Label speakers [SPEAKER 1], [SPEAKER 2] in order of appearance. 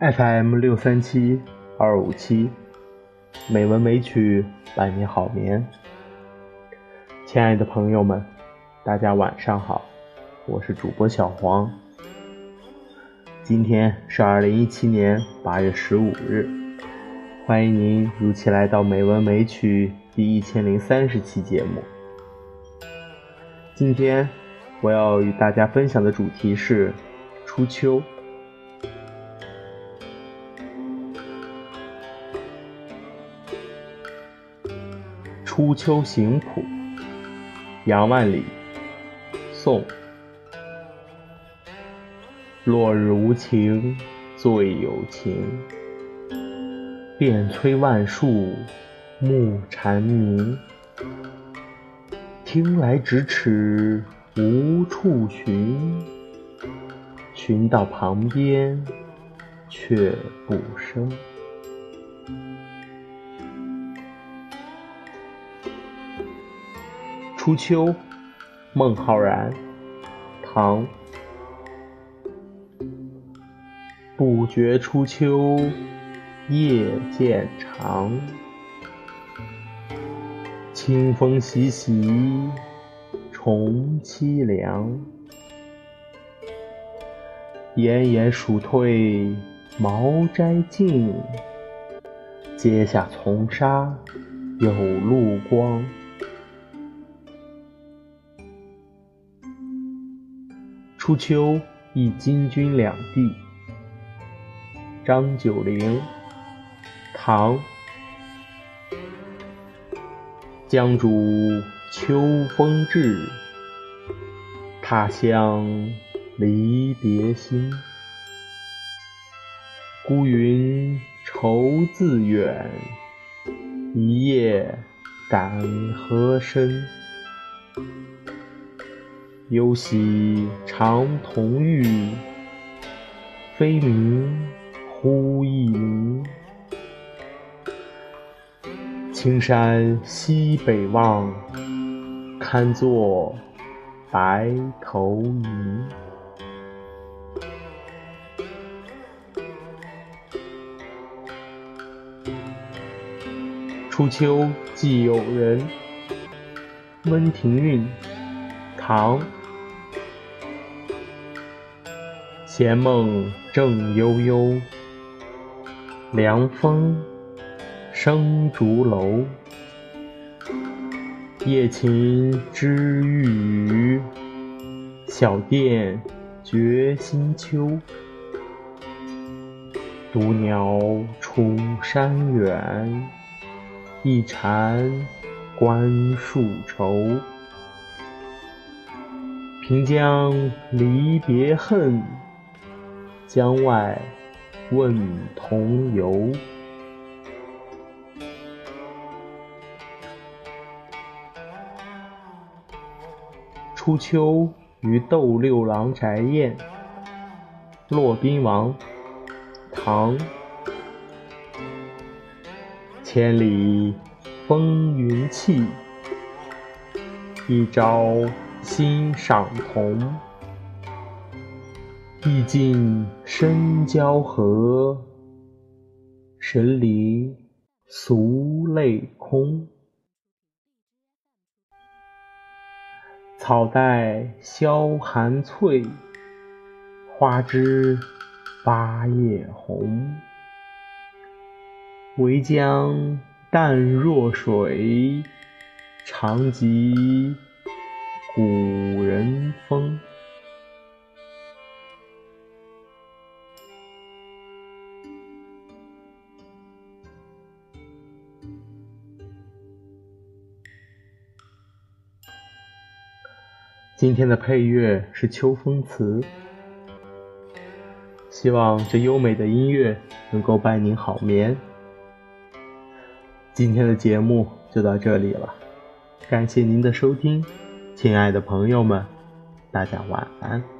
[SPEAKER 1] FM 六三七二五七，美文美曲伴你好眠。亲爱的朋友们，大家晚上好，我是主播小黄。今天是二零一七年八月十五日，欢迎您如期来到《美文美曲》第一千零三十期节目。今天我要与大家分享的主题是初秋。初秋行谱，杨万里，宋。落日无情，最有情。遍催万树，暮蝉鸣。听来咫尺，无处寻。寻到旁边，却不声。初秋，孟浩然，唐。不觉初秋，夜渐长。清风习习，重凄凉。炎炎暑退，茅斋静。阶下丛沙，有路光。初秋忆金军两地。张九龄，唐。江渚秋风至，他乡离别心。孤云愁自远，一夜感何深？犹喜长同浴，飞鸣。忽一鸣，青山西北望，堪作白头吟。初秋寄友人，温庭筠，唐。闲梦正悠悠。凉风生竹楼，夜琴知玉宇，小殿觉新秋。独鸟出山远，一蝉关树愁。平江离别恨，江外。问同游。初秋于斗六郎宅宴。骆宾王，唐。千里风云气，一朝心上同。意尽深交河，神离俗泪空。草带萧寒翠，花枝八叶红。唯将淡若水，长及古人风。今天的配乐是《秋风词》，希望这优美的音乐能够伴您好眠。今天的节目就到这里了，感谢您的收听，亲爱的朋友们，大家晚安。